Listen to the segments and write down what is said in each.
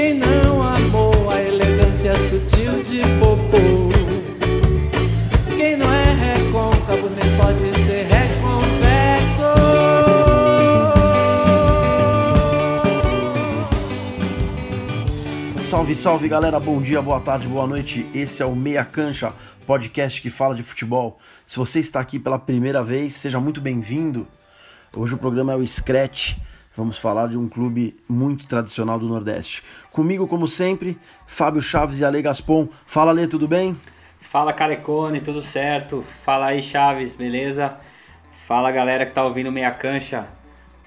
Quem não amou a elegância sutil de Popô? Quem não é recôncavo nem pode ser reconvexo. Salve, salve galera, bom dia, boa tarde, boa noite. Esse é o Meia Cancha, podcast que fala de futebol. Se você está aqui pela primeira vez, seja muito bem-vindo. Hoje o programa é o Scratch. Vamos falar de um clube muito tradicional do Nordeste. Comigo, como sempre, Fábio Chaves e Ale Gaspon. Fala, Ale, tudo bem? Fala Carecone, tudo certo? Fala aí Chaves, beleza? Fala galera que tá ouvindo Meia Cancha.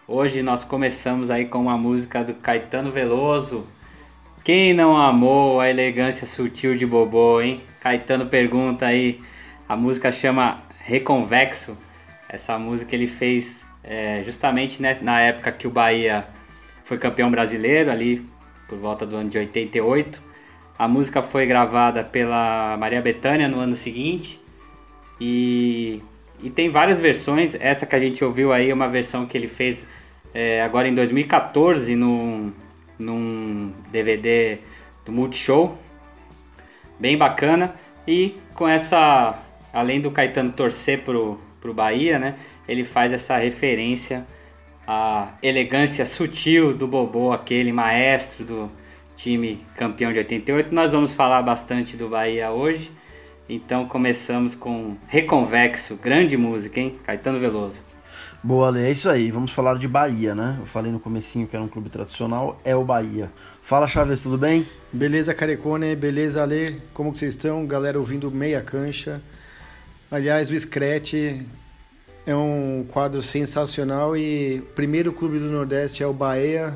Hoje nós começamos aí com uma música do Caetano Veloso. Quem não amou a elegância sutil de Bobô, hein? Caetano pergunta aí. A música chama Reconvexo. Essa música ele fez é, justamente né, na época que o Bahia foi campeão brasileiro, ali por volta do ano de 88. A música foi gravada pela Maria Bethânia no ano seguinte e, e tem várias versões. Essa que a gente ouviu aí é uma versão que ele fez é, agora em 2014 num, num DVD do Multishow, bem bacana. E com essa, além do Caetano torcer pro, pro Bahia, né? Ele faz essa referência à elegância sutil do Bobô, aquele maestro do time campeão de 88. Nós vamos falar bastante do Bahia hoje. Então começamos com Reconvexo, grande música, hein? Caetano Veloso. Boa, Ale, é isso aí. Vamos falar de Bahia, né? Eu falei no comecinho que era um clube tradicional, é o Bahia. Fala, Chaves, tudo bem? Beleza, Carecone, beleza, Ale? Como que vocês estão? Galera ouvindo Meia Cancha. Aliás, o Scratch é um quadro sensacional e o primeiro clube do Nordeste é o Bahia.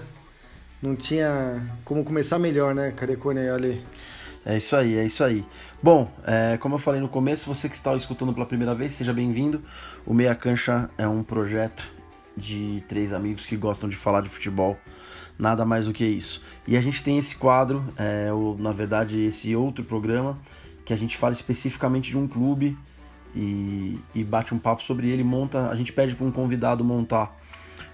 Não tinha como começar melhor, né, Carecone Ale? É isso aí, é isso aí. Bom, é, como eu falei no começo, você que está escutando pela primeira vez, seja bem-vindo. O Meia Cancha é um projeto de três amigos que gostam de falar de futebol, nada mais do que isso. E a gente tem esse quadro, é, ou, na verdade esse outro programa, que a gente fala especificamente de um clube e, e bate um papo sobre ele, monta, a gente pede para um convidado montar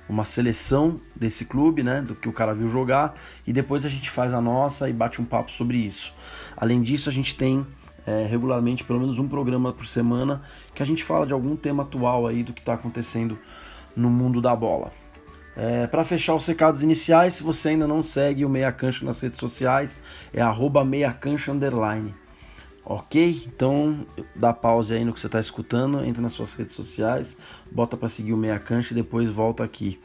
uma seleção desse clube, né, do que o cara viu jogar, e depois a gente faz a nossa e bate um papo sobre isso. Além disso, a gente tem é, regularmente pelo menos um programa por semana que a gente fala de algum tema atual aí do que está acontecendo no mundo da bola. É, para fechar os recados iniciais, se você ainda não segue o Meia Cancha nas redes sociais, é arroba meiacancha underline. Ok? Então dá pause aí no que você está escutando, entra nas suas redes sociais, bota para seguir o Meia Cancha e depois volta aqui.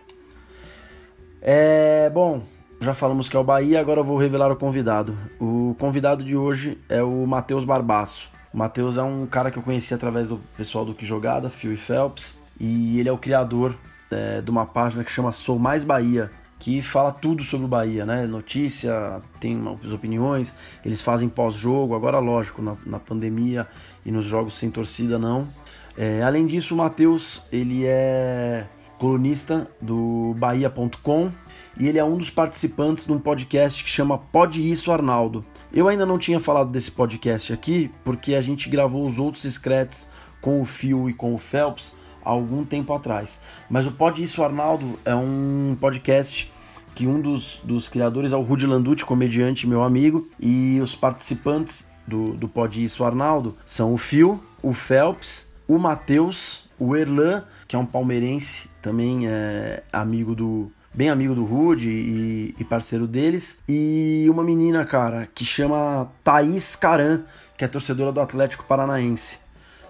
É, bom, já falamos que é o Bahia, agora eu vou revelar o convidado. O convidado de hoje é o Matheus Barbaço. O Matheus é um cara que eu conheci através do pessoal do Que Jogada, Phil e Phelps, e ele é o criador é, de uma página que chama Sou Mais Bahia, que fala tudo sobre o Bahia, né? Notícia, tem umas opiniões, eles fazem pós-jogo, agora lógico, na, na, pandemia e nos jogos sem torcida não. É, além disso, o Matheus, ele é colunista do Bahia.com e ele é um dos participantes de um podcast que chama Pode Isso Arnaldo. Eu ainda não tinha falado desse podcast aqui, porque a gente gravou os outros screts com o Phil e com o Phelps algum tempo atrás. Mas o Pode Isso Arnaldo é um podcast que um dos, dos criadores é o Rudy Landucci, comediante meu amigo, e os participantes do, do Pode Isso Arnaldo são o Phil, o Phelps, o Matheus, o Erlan, que é um palmeirense, também é amigo do, bem amigo do Rude e, e, parceiro deles. E uma menina, cara, que chama Thaís Caran, que é torcedora do Atlético Paranaense.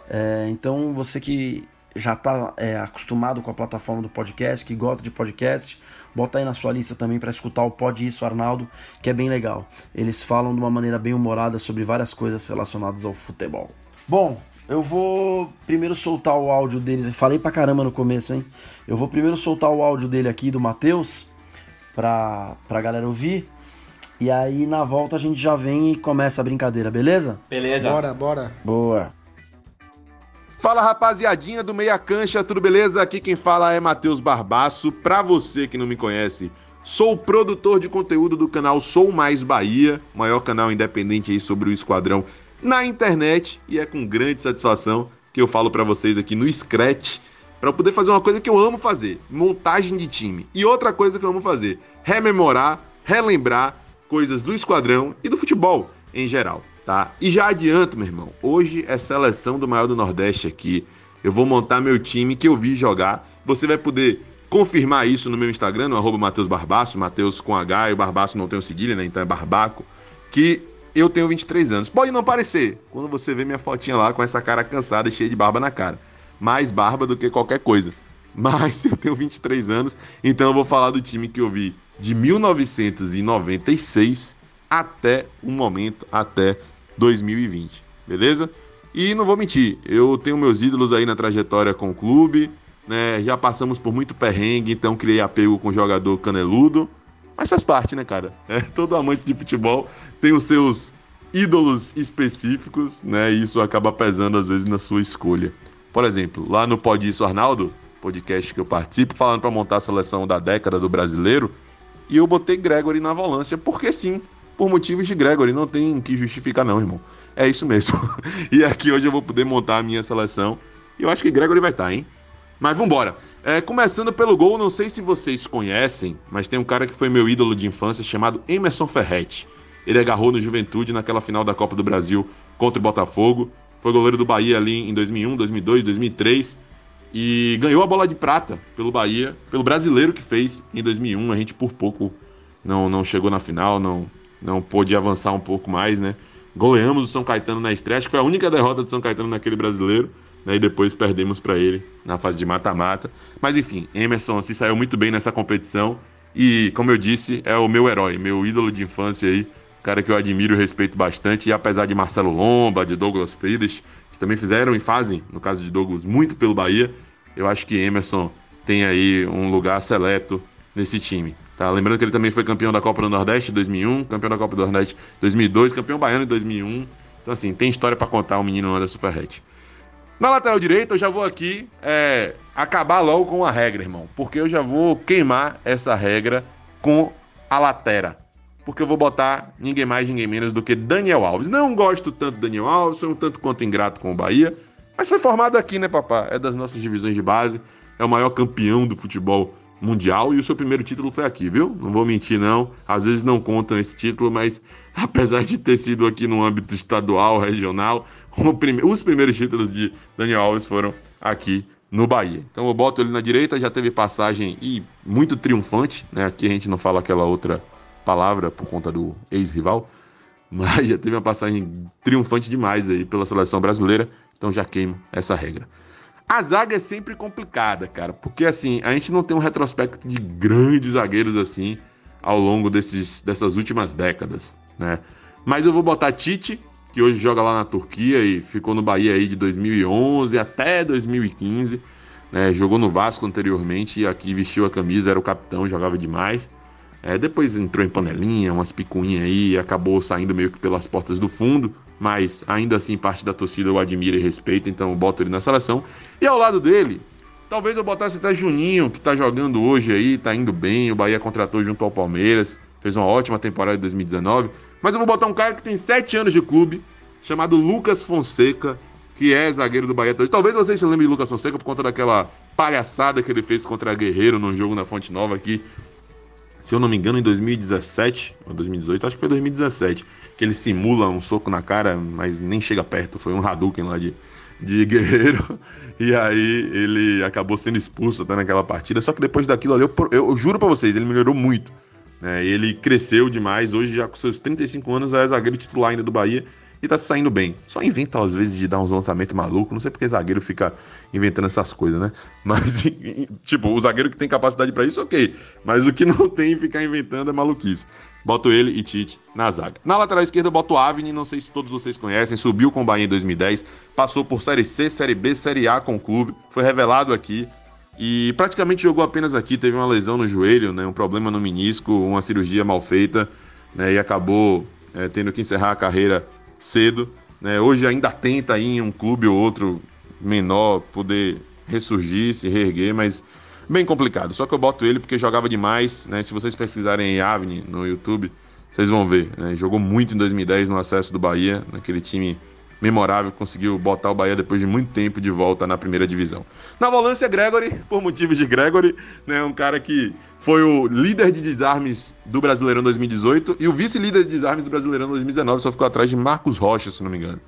É, então você que já está é, acostumado com a plataforma do podcast, que gosta de podcast, bota aí na sua lista também para escutar o Pod Isso Arnaldo, que é bem legal. Eles falam de uma maneira bem humorada sobre várias coisas relacionadas ao futebol. Bom, eu vou primeiro soltar o áudio deles. Falei pra caramba no começo, hein? Eu vou primeiro soltar o áudio dele aqui do Matheus pra, pra galera ouvir. E aí na volta a gente já vem e começa a brincadeira, beleza? Beleza. Bora, bora. Boa. Fala rapaziadinha do Meia Cancha, tudo beleza? Aqui quem fala é Matheus Barbaço. Pra você que não me conhece, sou produtor de conteúdo do canal Sou Mais Bahia, maior canal independente aí sobre o esquadrão na internet, e é com grande satisfação que eu falo para vocês aqui no Scratch para poder fazer uma coisa que eu amo fazer, montagem de time. E outra coisa que eu amo fazer, rememorar, relembrar coisas do esquadrão e do futebol em geral, tá? E já adianto, meu irmão, hoje é seleção do maior do Nordeste aqui. Eu vou montar meu time que eu vi jogar. Você vai poder confirmar isso no meu Instagram, no Matheus Barbaço, Matheus com H, e o Barbaço não tem o seguilha, né? Então é Barbaco. Que eu tenho 23 anos. Pode não parecer, quando você vê minha fotinha lá com essa cara cansada e cheia de barba na cara. Mais barba do que qualquer coisa. Mas eu tenho 23 anos, então eu vou falar do time que eu vi de 1996 até o momento, até 2020, beleza? E não vou mentir, eu tenho meus ídolos aí na trajetória com o clube, né? Já passamos por muito perrengue, então criei apego com o jogador caneludo, mas faz parte, né, cara? É, todo amante de futebol tem os seus ídolos específicos, né? E isso acaba pesando às vezes na sua escolha. Por exemplo, lá no Pode Isso Arnaldo, podcast que eu participo, falando para montar a seleção da década do brasileiro, e eu botei Gregory na volância, porque sim, por motivos de Gregory, não tem que justificar não, irmão. É isso mesmo. e aqui hoje eu vou poder montar a minha seleção, e eu acho que Gregory vai estar, tá, hein? Mas vambora. É, começando pelo gol, não sei se vocês conhecem, mas tem um cara que foi meu ídolo de infância chamado Emerson Ferretti. Ele agarrou no Juventude naquela final da Copa do Brasil contra o Botafogo. Foi goleiro do Bahia ali em 2001, 2002, 2003 e ganhou a bola de prata pelo Bahia, pelo brasileiro que fez em 2001. A gente por pouco não, não chegou na final, não, não pôde avançar um pouco mais, né? Goleamos o São Caetano na estreia, acho que foi a única derrota do São Caetano naquele brasileiro, né? E depois perdemos para ele na fase de mata-mata. Mas enfim, Emerson se saiu muito bem nessa competição e, como eu disse, é o meu herói, meu ídolo de infância aí, cara que eu admiro e respeito bastante. E apesar de Marcelo Lomba, de Douglas Friedrich, que também fizeram e fazem, no caso de Douglas, muito pelo Bahia. Eu acho que Emerson tem aí um lugar seleto nesse time. Tá? Lembrando que ele também foi campeão da Copa do Nordeste em 2001, campeão da Copa do Nordeste em 2002, campeão baiano em 2001. Então, assim, tem história para contar o menino Anderson Ferretti. Na lateral direita, eu já vou aqui é, acabar logo com a regra, irmão. Porque eu já vou queimar essa regra com a lateral porque eu vou botar ninguém mais, ninguém menos do que Daniel Alves. Não gosto tanto do Daniel Alves, sou um tanto quanto ingrato com o Bahia, mas foi formado aqui, né, papá? É das nossas divisões de base, é o maior campeão do futebol mundial e o seu primeiro título foi aqui, viu? Não vou mentir, não. Às vezes não contam esse título, mas apesar de ter sido aqui no âmbito estadual, regional, prime... os primeiros títulos de Daniel Alves foram aqui no Bahia. Então eu boto ele na direita, já teve passagem e muito triunfante, né? Aqui a gente não fala aquela outra palavra por conta do ex-rival, mas já teve uma passagem triunfante demais aí pela seleção brasileira, então já queimo essa regra. A zaga é sempre complicada, cara, porque assim, a gente não tem um retrospecto de grandes zagueiros assim ao longo desses, dessas últimas décadas, né? Mas eu vou botar Tite, que hoje joga lá na Turquia e ficou no Bahia aí de 2011 até 2015, né? Jogou no Vasco anteriormente e aqui vestiu a camisa, era o capitão, jogava demais. É, depois entrou em panelinha, umas picuinhas aí, acabou saindo meio que pelas portas do fundo, mas ainda assim parte da torcida eu admiro e respeito, então eu boto ele na seleção. E ao lado dele, talvez eu botasse até Juninho, que tá jogando hoje aí, tá indo bem, o Bahia contratou junto ao Palmeiras, fez uma ótima temporada em 2019, mas eu vou botar um cara que tem 7 anos de clube, chamado Lucas Fonseca, que é zagueiro do Bahia. Talvez vocês se lembrem de Lucas Fonseca por conta daquela palhaçada que ele fez contra Guerreiro no jogo na Fonte Nova aqui se eu não me engano, em 2017 ou 2018, acho que foi 2017, que ele simula um soco na cara, mas nem chega perto, foi um Hadouken lá de, de guerreiro, e aí ele acabou sendo expulso até naquela partida, só que depois daquilo ali, eu, eu, eu juro para vocês, ele melhorou muito, né, ele cresceu demais, hoje já com seus 35 anos é zagueiro titular ainda do Bahia, e tá saindo bem. Só inventa às vezes de dar uns lançamentos malucos, não sei porque zagueiro fica inventando essas coisas, né? Mas, tipo, o zagueiro que tem capacidade para isso, ok. Mas o que não tem ficar inventando é maluquice. Boto ele e Tite na zaga. Na lateral esquerda, boto Avni, não sei se todos vocês conhecem, subiu com o Bahia em 2010, passou por Série C, Série B, Série A com o clube, foi revelado aqui, e praticamente jogou apenas aqui, teve uma lesão no joelho, né, um problema no menisco, uma cirurgia mal feita, né, e acabou é, tendo que encerrar a carreira cedo. Né? Hoje ainda tenta aí em um clube ou outro menor poder ressurgir, se reerguer, mas bem complicado. Só que eu boto ele porque jogava demais. Né? Se vocês pesquisarem em Avni no YouTube, vocês vão ver. Né? Jogou muito em 2010 no acesso do Bahia, naquele time memorável, conseguiu botar o Bahia depois de muito tempo de volta na primeira divisão. Na volância, Gregory, por motivos de Gregory, né, um cara que foi o líder de desarmes do Brasileirão 2018 e o vice-líder de desarmes do Brasileirão 2019, só ficou atrás de Marcos Rocha, se não me engano.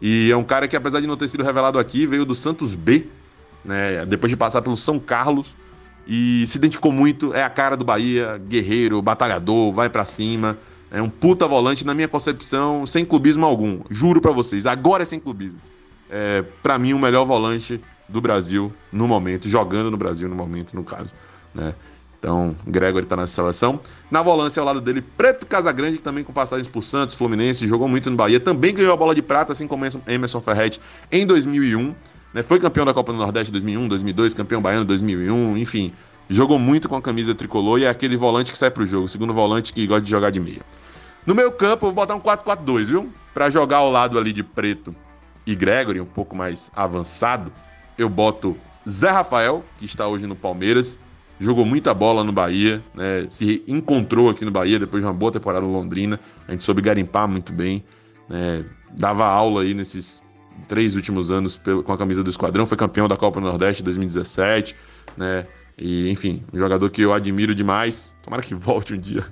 E é um cara que, apesar de não ter sido revelado aqui, veio do Santos B, né, depois de passar pelo São Carlos, e se identificou muito, é a cara do Bahia, guerreiro, batalhador, vai para cima, é um puta volante, na minha concepção, sem clubismo algum. Juro para vocês, agora é sem clubismo. É, para mim, o melhor volante do Brasil no momento, jogando no Brasil no momento, no caso. Né? Então, Gregory tá nessa seleção. Na volância, ao lado dele, Preto Casagrande, que também com passagens por Santos, Fluminense, jogou muito no Bahia. Também ganhou a bola de prata, assim como Emerson Ferretti, em 2001. Né? Foi campeão da Copa do Nordeste 2001, 2002, campeão baiano 2001, enfim. Jogou muito com a camisa tricolor e é aquele volante que sai pro jogo, segundo volante que gosta de jogar de meia. No meio campo, eu vou botar um 4-4-2, viu? Para jogar ao lado ali de Preto e Gregory, um pouco mais avançado, eu boto Zé Rafael, que está hoje no Palmeiras, jogou muita bola no Bahia, né? se encontrou aqui no Bahia depois de uma boa temporada no Londrina, a gente soube garimpar muito bem, né? dava aula aí nesses três últimos anos com a camisa do Esquadrão, foi campeão da Copa Nordeste 2017, né? E, enfim, um jogador que eu admiro demais. Tomara que volte um dia.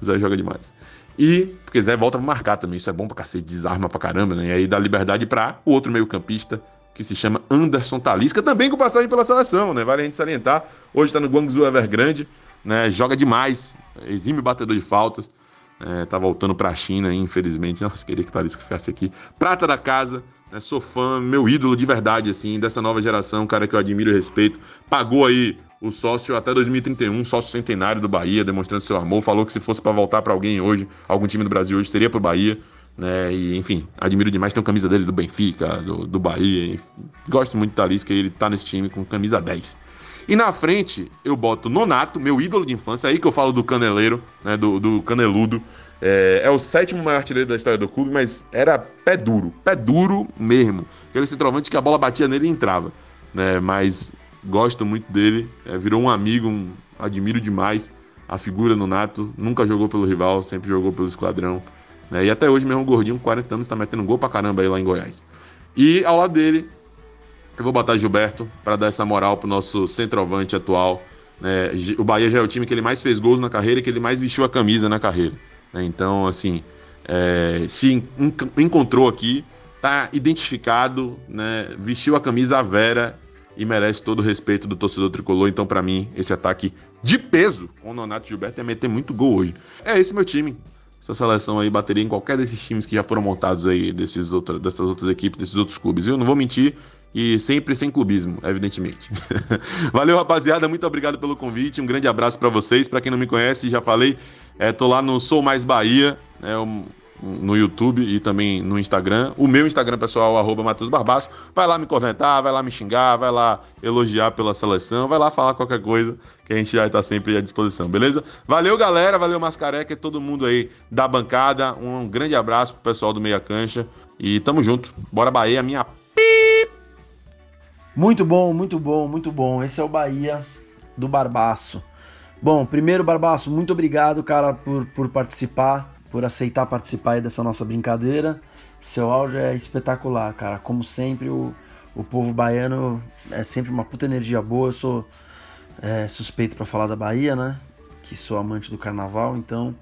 O Zé joga demais. E, porque Zé volta pra marcar também, isso é bom pra cacete, desarma pra caramba, né? E aí dá liberdade para o outro meio-campista, que se chama Anderson Talisca, também com passagem pela seleção, né? Vale a gente salientar. Hoje tá no Guangzhou Evergrande, né? Joga demais, exime batedor de faltas. É, tá voltando pra China, infelizmente. Nossa, queria que o Talisca ficasse aqui. Prata da casa, né? Sou fã, meu ídolo de verdade, assim, dessa nova geração, um cara que eu admiro e respeito. Pagou aí o sócio até 2031, sócio centenário do Bahia, demonstrando seu amor. Falou que se fosse para voltar para alguém hoje, algum time do Brasil hoje, seria pro Bahia. Né? E, enfim, admiro demais. Tem a camisa dele do Benfica, do, do Bahia. Enfim, gosto muito do Talisca, ele tá nesse time com camisa 10. E na frente eu boto Nonato, meu ídolo de infância, aí que eu falo do caneleiro, né, do, do caneludo. É, é, o sétimo maior artilheiro da história do clube, mas era pé duro, pé duro mesmo. Aquele centroavante que a bola batia nele e entrava. Né, mas gosto muito dele, é, virou um amigo, um, admiro demais a figura no Nato, nunca jogou pelo rival, sempre jogou pelo esquadrão, né? E até hoje mesmo gordinho, 40 anos, tá metendo gol pra caramba aí lá em Goiás. E ao lado dele, eu vou botar Gilberto para dar essa moral pro nosso centroavante atual. Né? O Bahia já é o time que ele mais fez gols na carreira e que ele mais vestiu a camisa na carreira. Né? Então, assim, é, se encontrou aqui, tá identificado, né? vestiu a camisa Vera e merece todo o respeito do torcedor tricolor. Então, para mim, esse ataque de peso com o Nonato Gilberto ia meter muito gol hoje. É esse meu time. Essa seleção aí bateria em qualquer desses times que já foram montados aí, desses outro, dessas outras equipes, desses outros clubes, viu? Não vou mentir. E sempre sem clubismo, evidentemente. Valeu, rapaziada. Muito obrigado pelo convite. Um grande abraço para vocês. Para quem não me conhece, já falei, é, tô lá no Sou Mais Bahia. É um, no YouTube e também no Instagram. O meu Instagram pessoal, arroba Matheus Barbaço. Vai lá me comentar, vai lá me xingar, vai lá elogiar pela seleção, vai lá falar qualquer coisa que a gente já está sempre à disposição, beleza? Valeu, galera, valeu Mascareca e todo mundo aí da bancada. Um grande abraço pro pessoal do Meia Cancha e tamo junto. Bora Bahia, minha Muito bom, muito bom, muito bom. Esse é o Bahia do Barbaço. Bom, primeiro, Barbaço, muito obrigado, cara, por, por participar por aceitar participar dessa nossa brincadeira. Seu áudio é espetacular, cara. Como sempre, o, o povo baiano é sempre uma puta energia boa. Eu sou é, suspeito para falar da Bahia, né? Que sou amante do carnaval, então.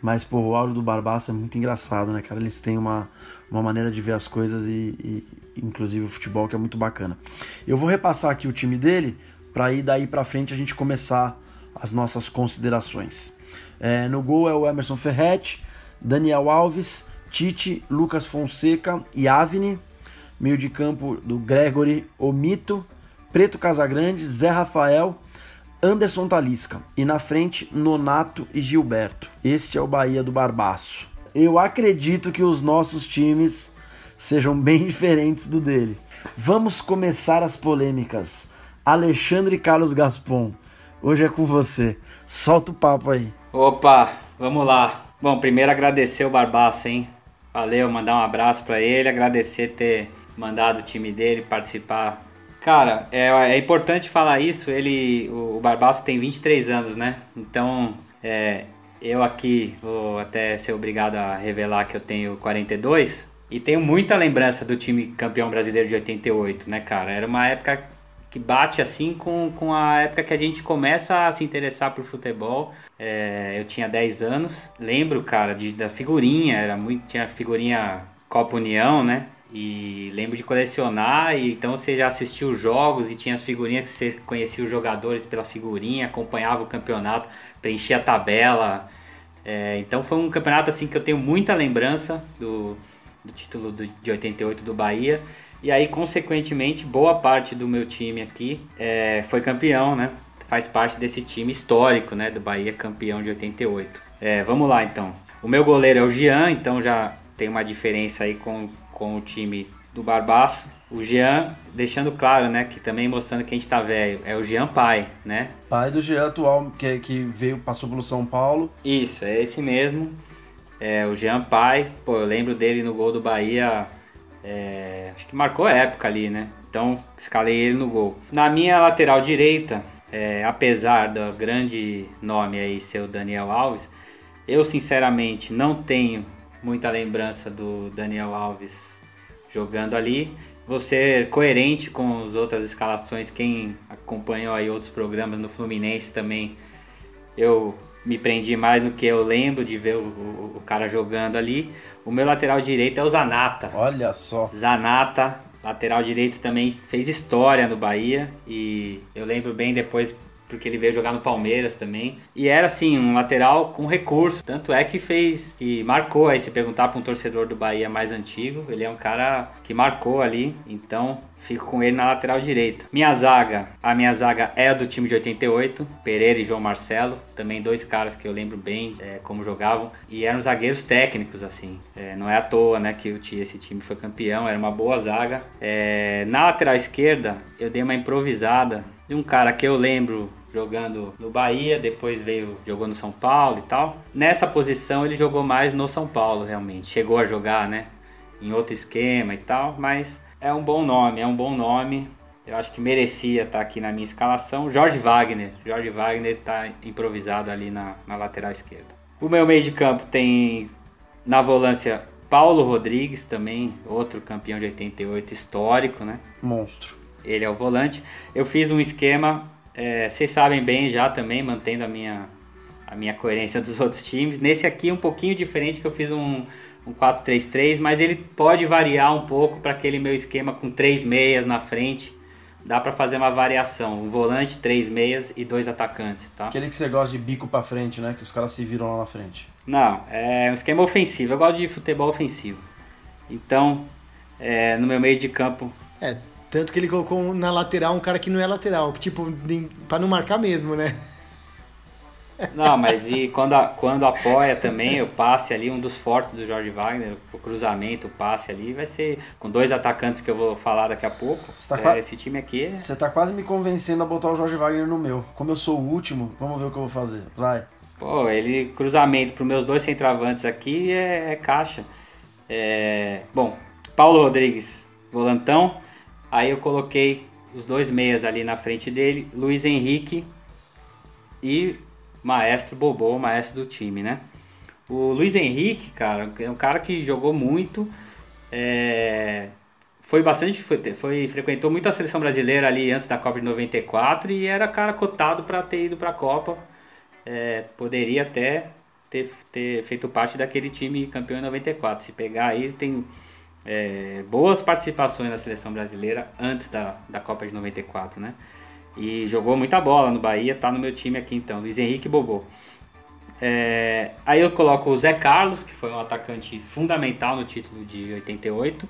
Mas, pô, o áudio do Barbaça é muito engraçado, né, cara? Eles têm uma, uma maneira de ver as coisas e, e inclusive o futebol, que é muito bacana. Eu vou repassar aqui o time dele para ir daí para frente a gente começar as nossas considerações. É, no gol é o Emerson Ferretti, Daniel Alves, Tite, Lucas Fonseca e Avni. Meio de campo do Gregory Omito, Preto Casagrande, Zé Rafael, Anderson Talisca. E na frente, Nonato e Gilberto. Este é o Bahia do Barbaço. Eu acredito que os nossos times sejam bem diferentes do dele. Vamos começar as polêmicas. Alexandre Carlos Gaspon, hoje é com você. Solta o papo aí. Opa, vamos lá. Bom, primeiro agradecer o Barbaço, hein? Valeu, mandar um abraço para ele, agradecer ter mandado o time dele participar. Cara, é, é importante falar isso, ele, o, o Barbaço tem 23 anos, né? Então, é, eu aqui vou até ser obrigado a revelar que eu tenho 42, E tenho muita lembrança do time campeão brasileiro de 88, né, cara? Era uma época que bate assim com, com a época que a gente começa a se interessar por futebol. É, eu tinha 10 anos. Lembro, cara, de, da figurinha, era muito. Tinha figurinha Copa União, né? E lembro de colecionar, e então você já assistiu os jogos e tinha as figurinhas que você conhecia os jogadores pela figurinha, acompanhava o campeonato, preenchia a tabela. É, então foi um campeonato assim que eu tenho muita lembrança do, do título do, de 88 do Bahia. E aí, consequentemente, boa parte do meu time aqui é, foi campeão, né? Faz parte desse time histórico, né? Do Bahia, campeão de 88. É, vamos lá, então. O meu goleiro é o Jean, então já tem uma diferença aí com, com o time do Barbaço. O Jean, deixando claro, né, que também mostrando que a gente tá velho, é o Jean pai, né? Pai do Jean atual, que, que veio, passou pelo São Paulo. Isso, é esse mesmo. É o Jean pai, pô, eu lembro dele no gol do Bahia, é, acho que marcou a época ali, né? Então, escalei ele no gol. Na minha lateral direita, é, apesar do grande nome aí ser o Daniel Alves, eu sinceramente não tenho muita lembrança do Daniel Alves jogando ali. Vou ser coerente com as outras escalações. Quem acompanhou aí outros programas no Fluminense também, eu me prendi mais no que eu lembro de ver o, o, o cara jogando ali. O meu lateral direito é o Zanata. Olha só. Zanata, lateral direito também fez história no Bahia e eu lembro bem depois porque ele veio jogar no Palmeiras também. E era assim, um lateral com recurso. Tanto é que fez, que marcou aí, se perguntar para um torcedor do Bahia mais antigo, ele é um cara que marcou ali. Então, fico com ele na lateral direita. Minha zaga, a minha zaga é do time de 88, Pereira e João Marcelo, também dois caras que eu lembro bem é, como jogavam e eram zagueiros técnicos assim. É, não é à toa, né, que esse time foi campeão, era uma boa zaga. É, na lateral esquerda, eu dei uma improvisada de um cara que eu lembro jogando no Bahia, depois veio jogou no São Paulo e tal. Nessa posição ele jogou mais no São Paulo realmente. Chegou a jogar, né, em outro esquema e tal, mas é um bom nome, é um bom nome. Eu acho que merecia estar aqui na minha escalação. Jorge Wagner. Jorge Wagner está improvisado ali na, na lateral esquerda. O meu meio de campo tem na volância Paulo Rodrigues, também outro campeão de 88 histórico, né? Monstro. Ele é o volante. Eu fiz um esquema, é, vocês sabem bem já também, mantendo a minha, a minha coerência dos outros times. Nesse aqui um pouquinho diferente, que eu fiz um, um 4-3-3, mas ele pode variar um pouco para aquele meu esquema com três meias na frente. Dá para fazer uma variação, um volante, três meias e dois atacantes, tá? Aquele que você gosta de bico para frente, né? Que os caras se viram lá na frente. Não, é um esquema ofensivo. Eu gosto de futebol ofensivo. Então, é, no meu meio de campo. É, tanto que ele colocou na lateral um cara que não é lateral, tipo, para não marcar mesmo, né? Não, mas e quando, a, quando apoia também, o passe ali, um dos fortes do Jorge Wagner, o cruzamento, o passe ali, vai ser com dois atacantes que eu vou falar daqui a pouco. Tá é, quase, esse time aqui. Você tá quase me convencendo a botar o Jorge Wagner no meu. Como eu sou o último, vamos ver o que eu vou fazer. Vai. Pô, ele, cruzamento para meus dois centravantes aqui é, é caixa. É, bom, Paulo Rodrigues, volantão. Aí eu coloquei os dois meias ali na frente dele, Luiz Henrique e maestro Bobô, maestro do time, né? O Luiz Henrique, cara, é um cara que jogou muito, é, foi bastante, foi, foi, frequentou muito a seleção brasileira ali antes da Copa de 94 e era cara cotado para ter ido para a Copa, é, poderia até ter, ter feito parte daquele time campeão em 94. Se pegar aí, ele tem é, boas participações na seleção brasileira antes da, da Copa de 94, né? E jogou muita bola no Bahia, tá no meu time aqui então, Luiz Henrique Bobô. É, aí eu coloco o Zé Carlos, que foi um atacante fundamental no título de 88.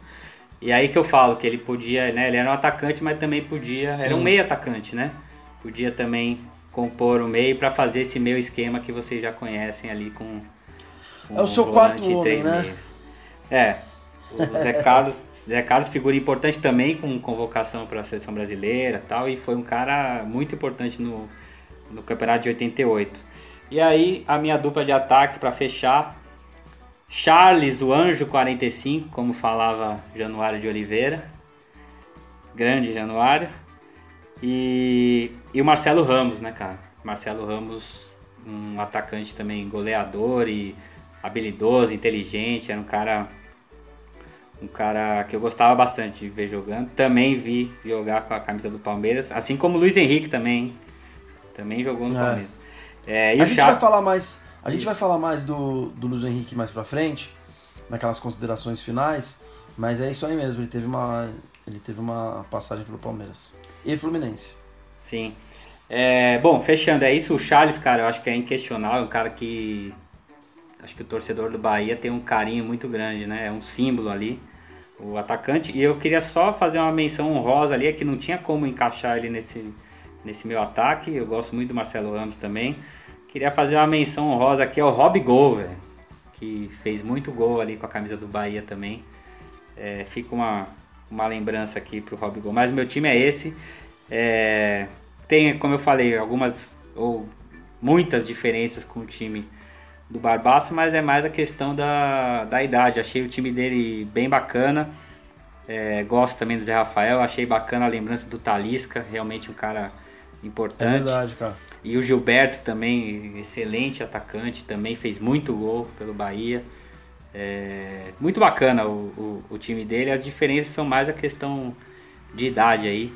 E aí que eu falo que ele podia, né? Ele era um atacante, mas também podia. Sim. Era um meio atacante, né? Podia também compor o meio para fazer esse meu esquema que vocês já conhecem ali com. com é o seu quarto homem, né? Meias. É, o Zé Carlos, Zé Carlos figura importante também com convocação para a seleção brasileira tal, e foi um cara muito importante no, no campeonato de 88. E aí a minha dupla de ataque para fechar, Charles, o Anjo 45, como falava Januário de Oliveira, grande Januário, e, e o Marcelo Ramos, né, cara? Marcelo Ramos, um atacante também goleador e habilidoso, inteligente, era um cara Um cara que eu gostava bastante de ver jogando. Também vi jogar com a camisa do Palmeiras. Assim como o Luiz Henrique também. Também jogou no É. Palmeiras. É, e A gente vai falar mais. A gente vai falar mais do, do Luiz Henrique mais pra frente, naquelas considerações finais. Mas é isso aí mesmo, ele teve uma. Ele teve uma passagem pelo Palmeiras. E Fluminense. Sim. É, bom, fechando, é isso. O Charles, cara, eu acho que é inquestionável. Um cara que. Acho que o torcedor do Bahia tem um carinho muito grande, né? É um símbolo ali, o atacante. E eu queria só fazer uma menção honrosa ali, é que não tinha como encaixar ele nesse, nesse meu ataque. Eu gosto muito do Marcelo Ramos também. Queria fazer uma menção honrosa aqui ao Rob Gol, velho. Que fez muito gol ali com a camisa do Bahia também. É, fica uma, uma lembrança aqui pro Rob Gol. Mas meu time é esse. É, tem, como eu falei, algumas ou muitas diferenças com o time do Barbaço, mas é mais a questão da, da idade. Achei o time dele bem bacana. É, gosto também do Zé Rafael, achei bacana a lembrança do Talisca, realmente um cara É importante. verdade, cara. E o Gilberto também, excelente atacante, também fez muito gol pelo Bahia. É, muito bacana o, o, o time dele. As diferenças são mais a questão de idade aí.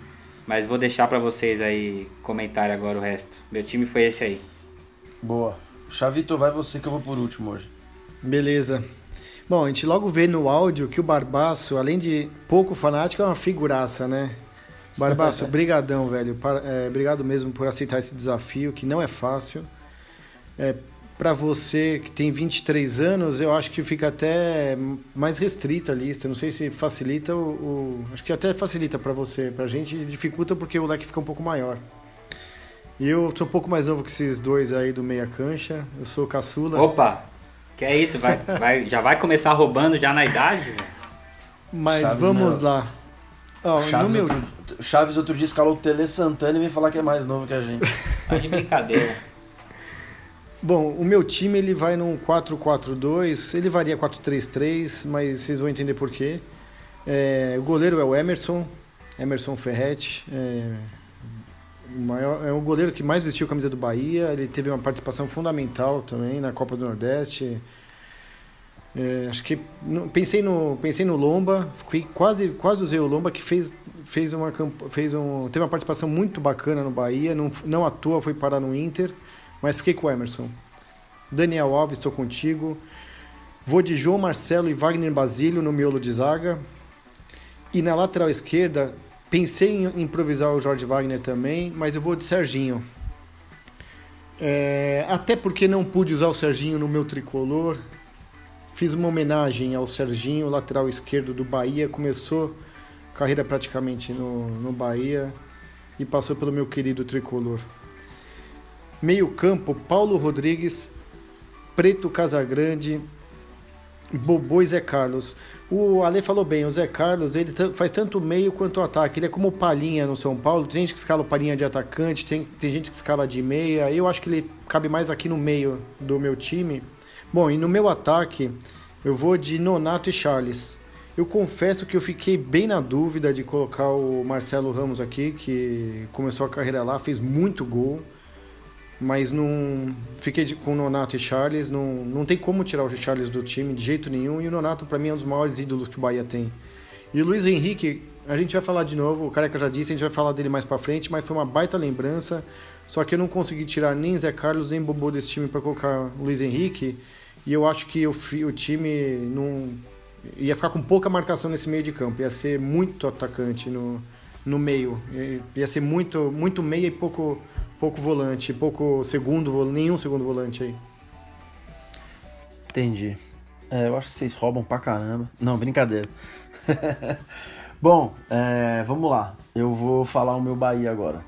Mas vou deixar pra vocês aí comentar agora o resto. Meu time foi esse aí. Boa. Chavito, vai você que eu vou por último hoje. Beleza. Bom, a gente logo vê no áudio que o Barbaço, além de pouco fanático, é uma figuraça, né? Barbaço, brigadão, velho. Para- é, obrigado mesmo por aceitar esse desafio, que não é fácil. É, para você que tem 23 anos, eu acho que fica até mais restrita a lista. Não sei se facilita o... o- acho que até facilita para você. Pra gente dificulta porque o leque fica um pouco maior. E eu sou um pouco mais novo que esses dois aí do meia cancha. Eu sou caçula. Opa! Que é isso? Vai, vai, já vai começar roubando já na idade? Mas Chaves vamos não. lá. No Chaves, meu... outro, Chaves outro dia escalou o Tele Santana e veio falar que é mais novo que a gente. Tá de brincadeira. Bom, o meu time ele vai num 4-4-2, ele varia 4-3-3, mas vocês vão entender por quê. É, o goleiro é o Emerson, Emerson Ferretti. É, maior, é o goleiro que mais vestiu a camisa do Bahia. Ele teve uma participação fundamental também na Copa do Nordeste. É, acho que pensei no pensei no Lomba, fui quase quase usei o Lomba que fez fez uma fez um teve uma participação muito bacana no Bahia, não não à toa foi parar no Inter, mas fiquei com o Emerson. Daniel Alves, estou contigo. Vou de João Marcelo e Wagner Basílio no miolo de zaga. E na lateral esquerda, pensei em improvisar o Jorge Wagner também, mas eu vou de Serginho. É, até porque não pude usar o Serginho no meu tricolor. Fiz uma homenagem ao Serginho, lateral esquerdo do Bahia. Começou carreira praticamente no, no Bahia e passou pelo meu querido tricolor. Meio campo, Paulo Rodrigues, Preto Casagrande, Bobô e Zé Carlos. O Ale falou bem, o Zé Carlos ele faz tanto meio quanto ataque. Ele é como Palhinha no São Paulo. Tem gente que escala o Palhinha de atacante, tem, tem gente que escala de meia. Eu acho que ele cabe mais aqui no meio do meu time. Bom, e no meu ataque, eu vou de Nonato e Charles. Eu confesso que eu fiquei bem na dúvida de colocar o Marcelo Ramos aqui, que começou a carreira lá, fez muito gol mas não fiquei de- com o Nonato e Charles. Não, não tem como tirar o Charles do time de jeito nenhum. E o Nonato, para mim, é um dos maiores ídolos que o Bahia tem. E o Luiz Henrique, a gente vai falar de novo. O Careca já disse, a gente vai falar dele mais para frente. Mas foi uma baita lembrança. Só que eu não consegui tirar nem Zé Carlos nem Bobô desse time para colocar o Luiz Henrique. E eu acho que o, o time não ia ficar com pouca marcação nesse meio de campo. Ia ser muito atacante no, no meio. Ia ser muito, muito meia e pouco, pouco volante, pouco segundo nenhum segundo volante aí. Entendi. É, eu acho que vocês roubam pra caramba. Não, brincadeira. Bom, é, vamos lá. Eu vou falar o meu Bahia agora.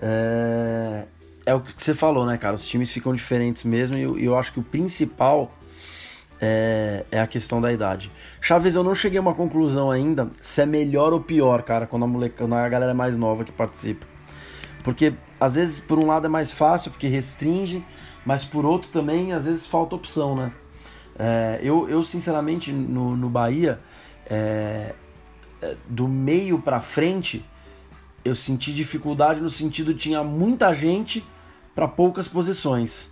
É, é o que você falou, né, cara? Os times ficam diferentes mesmo e eu, eu acho que o principal é, é a questão da idade. Chaves, eu não cheguei a uma conclusão ainda se é melhor ou pior, cara, quando a, moleca, quando a galera é mais nova que participa. Porque às vezes, por um lado, é mais fácil, porque restringe, mas por outro também, às vezes, falta opção, né? É, eu, eu, sinceramente, no, no Bahia, é, é, do meio pra frente, eu senti dificuldade no sentido tinha muita gente para poucas posições.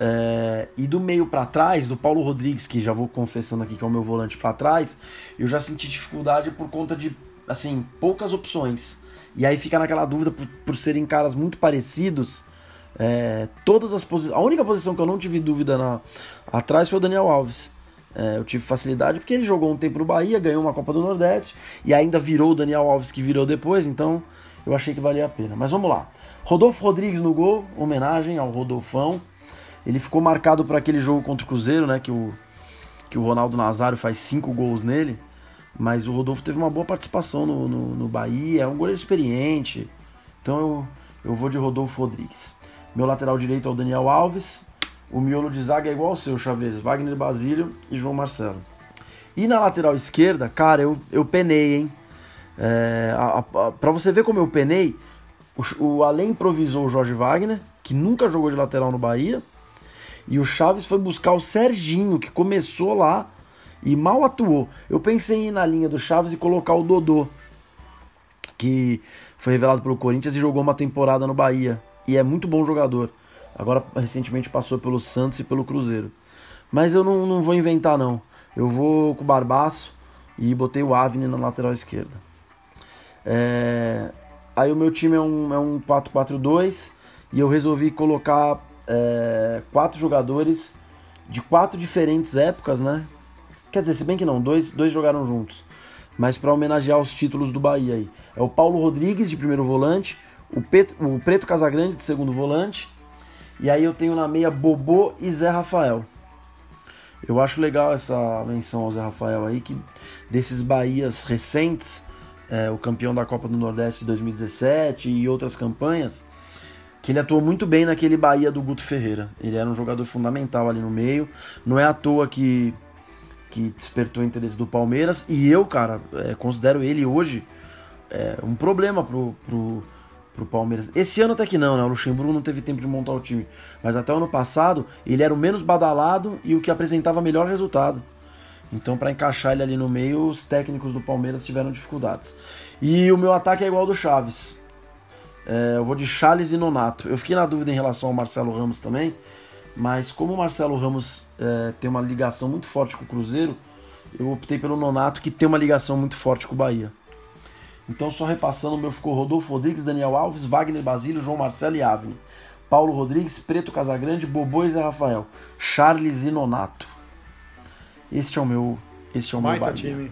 É, e do meio para trás, do Paulo Rodrigues, que já vou confessando aqui que é o meu volante para trás, eu já senti dificuldade por conta de, assim, poucas opções. E aí fica naquela dúvida por, por serem caras muito parecidos. É, todas as posições. A única posição que eu não tive dúvida na, atrás foi o Daniel Alves. É, eu tive facilidade porque ele jogou um tempo no Bahia, ganhou uma Copa do Nordeste e ainda virou o Daniel Alves que virou depois, então eu achei que valia a pena. Mas vamos lá. Rodolfo Rodrigues no gol, homenagem ao Rodolfão. Ele ficou marcado por aquele jogo contra o Cruzeiro, né? Que o, que o Ronaldo Nazário faz cinco gols nele. Mas o Rodolfo teve uma boa participação no, no, no Bahia, é um goleiro experiente. Então eu, eu vou de Rodolfo Rodrigues. Meu lateral direito é o Daniel Alves. O miolo de zaga é igual ao seu, Chaves. Wagner Basílio e João Marcelo. E na lateral esquerda, cara, eu, eu penei, hein? É, para você ver como eu penei, o, o Além improvisou o Jorge Wagner, que nunca jogou de lateral no Bahia. E o Chaves foi buscar o Serginho, que começou lá e mal atuou. Eu pensei em ir na linha do Chaves e colocar o Dodô, que foi revelado pelo Corinthians e jogou uma temporada no Bahia. E é muito bom jogador. Agora, recentemente, passou pelo Santos e pelo Cruzeiro. Mas eu não, não vou inventar, não. Eu vou com o Barbaço e botei o Avni na lateral esquerda. É... Aí o meu time é um, é um 4-4-2 e eu resolvi colocar é, quatro jogadores de quatro diferentes épocas, né? Quer dizer, se bem que não, dois, dois jogaram juntos. Mas para homenagear os títulos do Bahia aí. É o Paulo Rodrigues de primeiro volante, o, Pet, o Preto Casagrande de segundo volante. E aí eu tenho na meia Bobô e Zé Rafael. Eu acho legal essa menção ao Zé Rafael aí, que desses Bahias recentes, é, o campeão da Copa do Nordeste de 2017 e outras campanhas, que ele atuou muito bem naquele Bahia do Guto Ferreira. Ele era um jogador fundamental ali no meio. Não é à toa que, que despertou o interesse do Palmeiras. E eu, cara, é, considero ele hoje é, um problema pro, pro, pro Palmeiras. Esse ano até que não, né? O Luxemburgo não teve tempo de montar o time. Mas até o ano passado, ele era o menos badalado e o que apresentava melhor resultado. Então, para encaixar ele ali no meio, os técnicos do Palmeiras tiveram dificuldades. E o meu ataque é igual ao do Chaves. É, eu vou de Charles e Nonato. Eu fiquei na dúvida em relação ao Marcelo Ramos também, mas como o Marcelo Ramos é, tem uma ligação muito forte com o Cruzeiro, eu optei pelo Nonato, que tem uma ligação muito forte com o Bahia. Então, só repassando, o meu ficou Rodolfo Rodrigues, Daniel Alves, Wagner Basílio, João Marcelo e Avni. Paulo Rodrigues, Preto Casagrande, Bobô e Zé Rafael. Charles e Nonato. Este é o meu, este é o meu Bahia. time.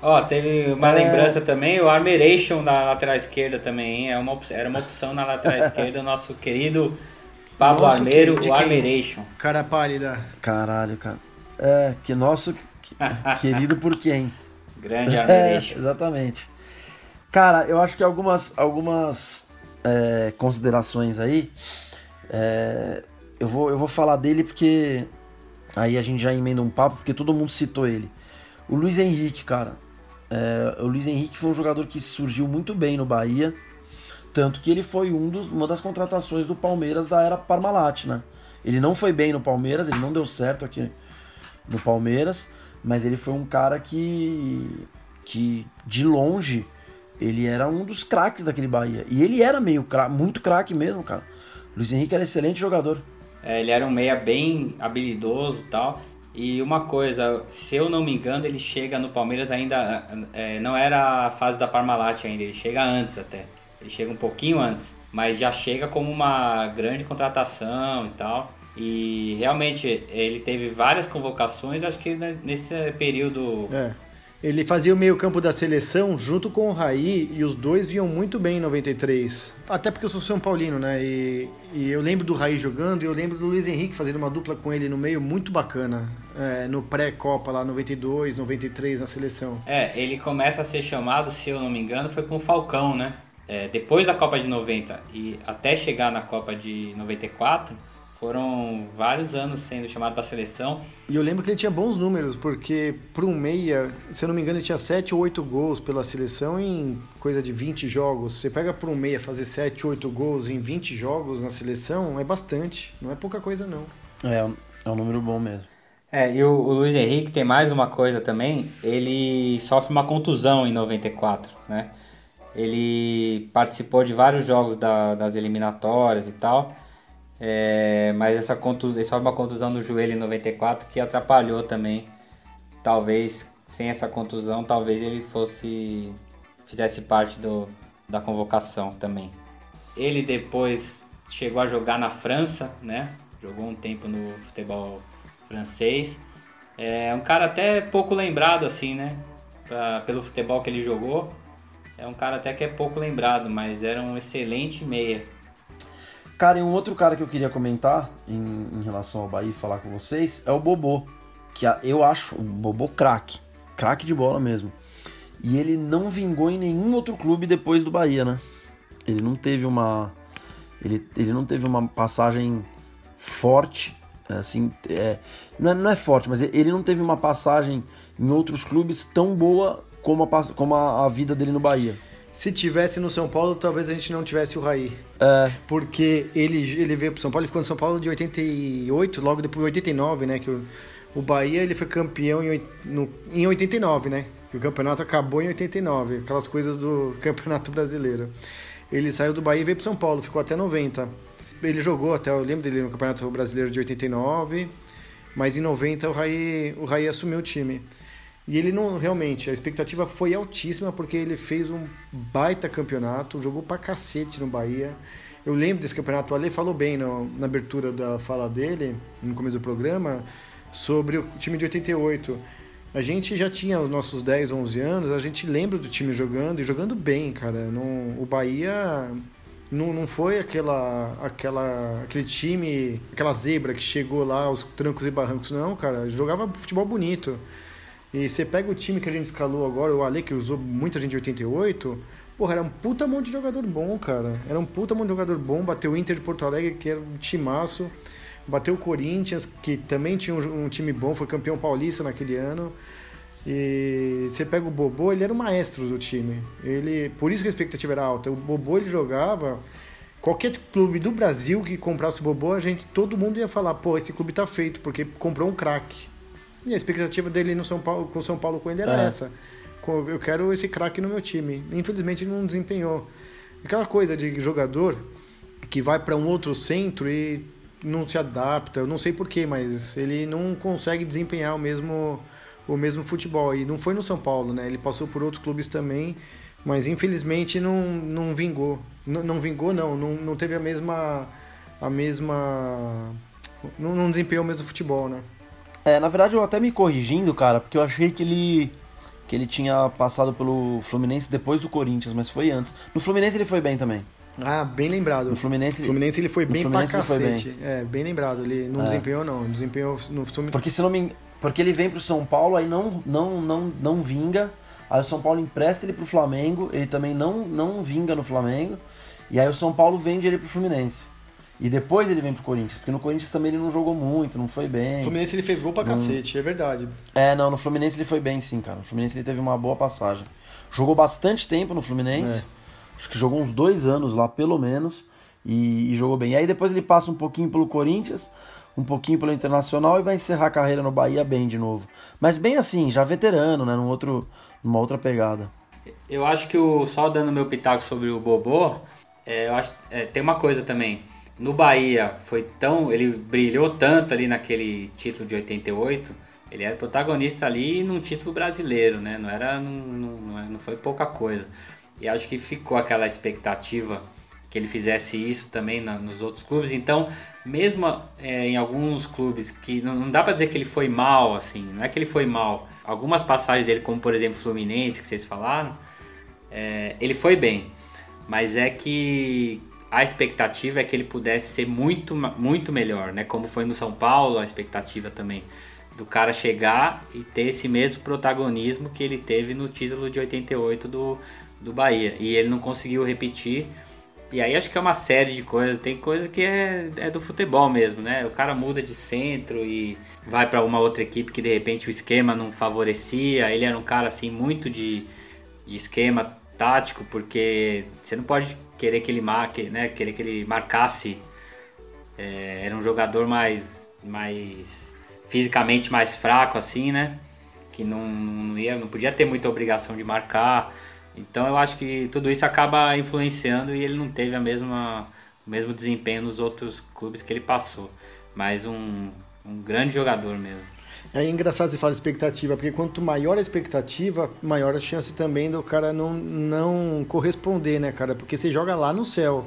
Ó, teve uma é... lembrança também, o Armeration na lateral esquerda também, é uma, era uma opção na lateral esquerda, o nosso querido Pablo nosso Armeiro, o Armeration. Cara pálida. Caralho, cara. É, que nosso querido por quem? Grande Armeration. É, exatamente. Cara, eu acho que algumas, algumas é, considerações aí, é, eu, vou, eu vou falar dele porque aí a gente já emenda um papo, porque todo mundo citou ele. O Luiz Henrique, cara, é, o Luiz Henrique foi um jogador que surgiu muito bem no Bahia, tanto que ele foi um dos, uma das contratações do Palmeiras da era Parmalat, né? Ele não foi bem no Palmeiras, ele não deu certo aqui no Palmeiras, mas ele foi um cara que, que de longe, ele era um dos craques daquele Bahia. E ele era meio muito craque mesmo, cara. Luiz Henrique era excelente jogador. É, ele era um meia bem habilidoso e tal. E uma coisa, se eu não me engano, ele chega no Palmeiras ainda. É, não era a fase da Parmalat ainda, ele chega antes até. Ele chega um pouquinho antes. Mas já chega como uma grande contratação e tal. E realmente ele teve várias convocações, acho que nesse período é. Ele fazia o meio-campo da seleção junto com o Raí e os dois vinham muito bem em 93. Até porque eu sou São Paulino, né? E, e eu lembro do Raí jogando e eu lembro do Luiz Henrique fazendo uma dupla com ele no meio muito bacana. É, no pré-Copa lá, 92, 93 na seleção. É, ele começa a ser chamado, se eu não me engano, foi com o Falcão, né? É, depois da Copa de 90 e até chegar na Copa de 94 foram vários anos sendo chamado para a seleção. E eu lembro que ele tinha bons números, porque para um meia, se eu não me engano, ele tinha 7 ou 8 gols pela seleção em coisa de 20 jogos. Você pega para um meia fazer 7, 8 gols em 20 jogos na seleção, é bastante. Não é pouca coisa, não. É, é um número bom mesmo. É, e o, o Luiz Henrique tem mais uma coisa também, ele sofre uma contusão em 94, né? Ele participou de vários jogos da, das eliminatórias e tal, É, mas essa contusão, sofre uma contusão no joelho em 94 que atrapalhou também. Talvez sem essa contusão, talvez ele fosse fizesse parte do, da convocação também. Ele depois chegou a jogar na França, né? Jogou um tempo no futebol francês. É um cara até pouco lembrado assim, né? Pra, pelo futebol que ele jogou. É um cara até que é pouco lembrado, mas era um excelente meia. Cara, e um outro cara que eu queria comentar em, em relação ao Bahia e falar com vocês é o Bobô. Que eu acho o Bobô craque. Craque de bola mesmo. E ele não vingou em nenhum outro clube depois do Bahia, né? Ele não teve uma. Ele, ele não teve uma passagem forte. Assim, é, não, é, não é forte, mas ele não teve uma passagem em outros clubes tão boa como a, como a, a vida dele no Bahia. Se tivesse no São Paulo, talvez a gente não tivesse o Raí. É. Porque ele, ele veio pro São Paulo, ele ficou no São Paulo de 88, logo depois de 89, né? Que o, o Bahia ele foi campeão em, no, em 89, né? Que o campeonato acabou em 89, aquelas coisas do Campeonato Brasileiro. Ele saiu do Bahia e veio pro São Paulo, ficou até 90. Ele jogou até, eu lembro dele no Campeonato Brasileiro de 89, mas em 90 o Raí, o Raí assumiu o time. E ele não, realmente, a expectativa foi altíssima porque ele fez um baita campeonato, jogou pra cacete no Bahia. Eu lembro desse campeonato, o Ale falou bem no, na abertura da fala dele, no começo do programa, sobre o time de 88. A gente já tinha os nossos 10, 11 anos, a gente lembra do time jogando e jogando bem, cara. Não, o Bahia não, não foi aquela, aquela, aquele time, aquela zebra que chegou lá aos trancos e barrancos, não, cara. Jogava futebol bonito. E você pega o time que a gente escalou agora, o Ale, que usou muita gente de 88, porra, era um puta monte de jogador bom, cara. Era um puta monte de jogador bom, bateu o Inter de Porto Alegre, que era um timaço, bateu o Corinthians, que também tinha um, um time bom, foi campeão paulista naquele ano. E você pega o Bobô, ele era o maestro do time. Ele, por isso que a expectativa era alta. O Bobô ele jogava qualquer clube do Brasil que comprasse o Bobô, a gente todo mundo ia falar, pô, esse clube tá feito porque comprou um craque. E a expectativa dele no São Paulo, com o São Paulo com ele era é. essa. Eu quero esse craque no meu time. Infelizmente ele não desempenhou. Aquela coisa de jogador que vai para um outro centro e não se adapta, eu não sei porquê, mas ele não consegue desempenhar o mesmo, o mesmo futebol. E não foi no São Paulo, né? Ele passou por outros clubes também, mas infelizmente não, não vingou. Não, não vingou, não, não. Não teve a mesma. A mesma. Não, não desempenhou o mesmo futebol, né? É, na verdade eu até me corrigindo, cara, porque eu achei que ele que ele tinha passado pelo Fluminense depois do Corinthians, mas foi antes. No Fluminense ele foi bem também. Ah, bem lembrado. No Fluminense, Fluminense ele foi bem Fluminense pra cacete. Bem. É, bem lembrado. Ele não é. desempenhou não, desempenhou no Fluminense. Porque se não me porque ele vem pro São Paulo aí não não não não vinga. Aí o São Paulo empresta ele pro Flamengo, ele também não não vinga no Flamengo. E aí o São Paulo vende ele pro Fluminense. E depois ele vem pro Corinthians, porque no Corinthians também ele não jogou muito, não foi bem. No Fluminense ele fez gol pra não... cacete, é verdade. É, não, no Fluminense ele foi bem sim, cara. No Fluminense ele teve uma boa passagem. Jogou bastante tempo no Fluminense. É. Acho que jogou uns dois anos lá, pelo menos. E, e, jogou bem. E aí depois ele passa um pouquinho pelo Corinthians, um pouquinho pelo Internacional e vai encerrar a carreira no Bahia bem de novo. Mas bem assim, já veterano, né? Num outro, numa outra pegada. Eu acho que o só dando meu pitaco sobre o Bobô, é, eu acho, é, tem uma coisa também no Bahia foi tão. Ele brilhou tanto ali naquele título de 88. Ele era protagonista ali num título brasileiro, né? Não era. Não, não, não foi pouca coisa. E acho que ficou aquela expectativa que ele fizesse isso também na, nos outros clubes. Então, mesmo é, em alguns clubes que não, não dá para dizer que ele foi mal, assim, não é que ele foi mal. Algumas passagens dele, como por exemplo Fluminense, que vocês falaram, é, ele foi bem. Mas é que a expectativa é que ele pudesse ser muito, muito melhor, né? Como foi no São Paulo, a expectativa também do cara chegar e ter esse mesmo protagonismo que ele teve no título de 88 do, do Bahia. E ele não conseguiu repetir. E aí acho que é uma série de coisas. Tem coisa que é, é do futebol mesmo, né? O cara muda de centro e vai para uma outra equipe que de repente o esquema não favorecia. Ele era um cara assim muito de, de esquema tático, porque você não pode querer que ele marque, né? Querer que ele marcasse. É, era um jogador mais, mais fisicamente mais fraco, assim, né? Que não, não, ia, não podia ter muita obrigação de marcar. Então eu acho que tudo isso acaba influenciando e ele não teve a mesma o mesmo desempenho nos outros clubes que ele passou. Mas um, um grande jogador mesmo. É engraçado você falar expectativa, porque quanto maior a expectativa, maior a chance também do cara não, não corresponder, né, cara? Porque você joga lá no céu.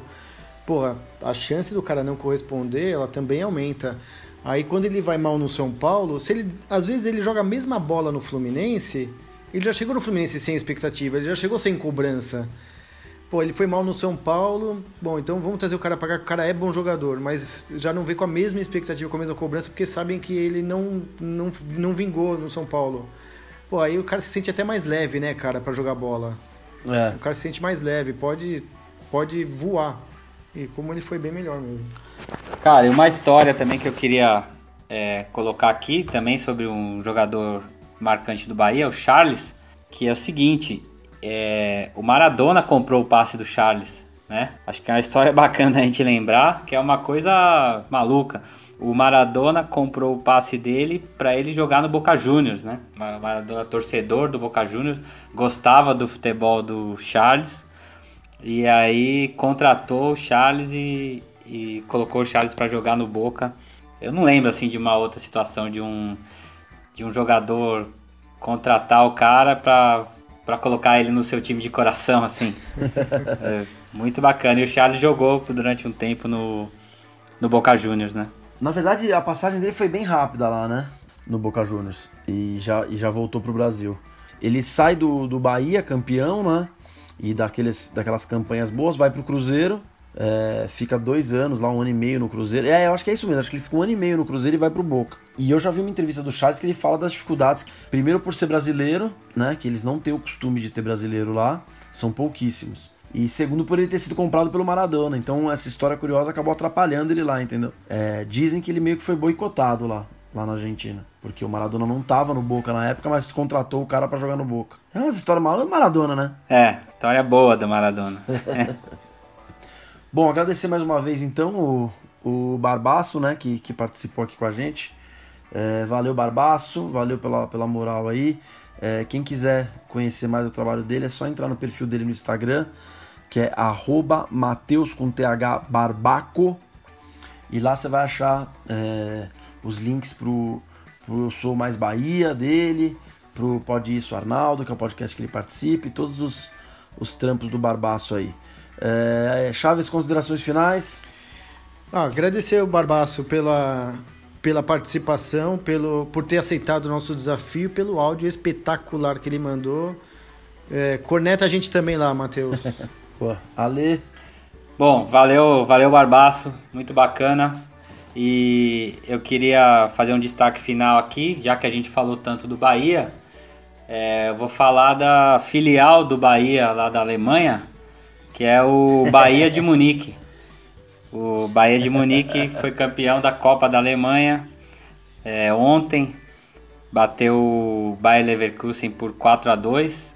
Porra, a chance do cara não corresponder, ela também aumenta. Aí quando ele vai mal no São Paulo, se ele, às vezes ele joga a mesma bola no Fluminense, ele já chegou no Fluminense sem expectativa, ele já chegou sem cobrança. Pô, ele foi mal no São Paulo. Bom, então vamos trazer o cara para cá, o cara é bom jogador, mas já não vê com a mesma expectativa, com a mesma cobrança, porque sabem que ele não, não, não vingou no São Paulo. Pô, aí o cara se sente até mais leve, né, cara, para jogar bola. É. O cara se sente mais leve, pode, pode voar. E como ele foi bem melhor mesmo. Cara, e uma história também que eu queria é, colocar aqui, também sobre um jogador marcante do Bahia, o Charles, que é o seguinte, é, o Maradona comprou o passe do Charles, né? Acho que é uma história bacana a gente lembrar, que é uma coisa maluca. O Maradona comprou o passe dele para ele jogar no Boca Juniors, né? Maradona, torcedor do Boca Juniors, gostava do futebol do Charles e aí contratou o Charles e, e colocou o Charles para jogar no Boca. Eu não lembro assim de uma outra situação de um de um jogador contratar o cara para para colocar ele no seu time de coração, assim. é, muito bacana. E o Charles jogou durante um tempo no, no Boca Juniors, né? Na verdade, a passagem dele foi bem rápida lá, né? No Boca Juniors. E já, e já voltou pro Brasil. Ele sai do, do Bahia, campeão, né? E daqueles, daquelas campanhas boas, vai pro Cruzeiro é, fica dois anos lá, um ano e meio no Cruzeiro. É, eu acho que é isso mesmo. Acho que ele fica um ano e meio no Cruzeiro e vai pro Boca. E eu já vi uma entrevista do Charles que ele fala das dificuldades. Primeiro por ser brasileiro, né? Que eles não têm o costume de ter brasileiro lá. São pouquíssimos. E segundo por ele ter sido comprado pelo Maradona. Então essa história curiosa acabou atrapalhando ele lá, entendeu? É, dizem que ele meio que foi boicotado lá, lá na Argentina. Porque o Maradona não tava no Boca na época, mas contratou o cara para jogar no Boca. É uma história mal Maradona, né? É, história boa do Maradona. Bom, agradecer mais uma vez então o, o Barbaço, né, que, que participou aqui com a gente. É, valeu, Barbaço, valeu pela, pela moral aí. É, quem quiser conhecer mais o trabalho dele é só entrar no perfil dele no Instagram, que é Mateus com TH Barbaco. E lá você vai achar é, os links pro, pro Eu Sou Mais Bahia dele, pro Pode Isso Arnaldo, que é o podcast que ele participa, e todos os, os trampos do Barbaço aí. É, Chaves, considerações finais? Ah, agradecer o Barbaço pela, pela participação, pelo, por ter aceitado o nosso desafio, pelo áudio espetacular que ele mandou. É, corneta a gente também lá, Matheus. Ale. Bom, valeu, valeu Barbaço, muito bacana. E eu queria fazer um destaque final aqui, já que a gente falou tanto do Bahia. É, eu vou falar da filial do Bahia lá da Alemanha, que é o Bahia de Munique. O Bahia de Munique foi campeão da Copa da Alemanha é, ontem, bateu o Bayer Leverkusen por 4 a 2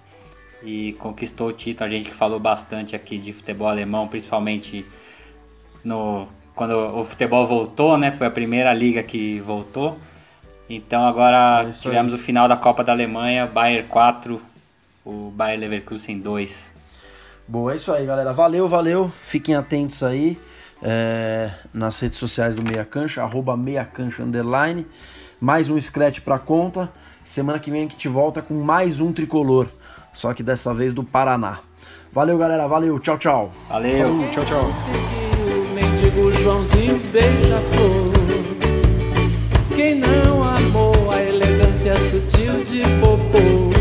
e conquistou o título. A gente que falou bastante aqui de futebol alemão, principalmente no quando o futebol voltou, né? Foi a primeira liga que voltou. Então agora é tivemos aí. o final da Copa da Alemanha, Bayern 4, o Bayer Leverkusen 2. Boa, é isso aí, galera. Valeu, valeu. Fiquem atentos aí é, nas redes sociais do Meia Cancha, arroba Meia Cancha Underline. Mais um Scratch pra conta. Semana que vem a gente volta com mais um tricolor. Só que dessa vez do Paraná. Valeu, galera. Valeu. Tchau, tchau. Valeu. Falou, tchau, tchau. Joãozinho beija-flor. Quem não amou a elegância sutil de popô.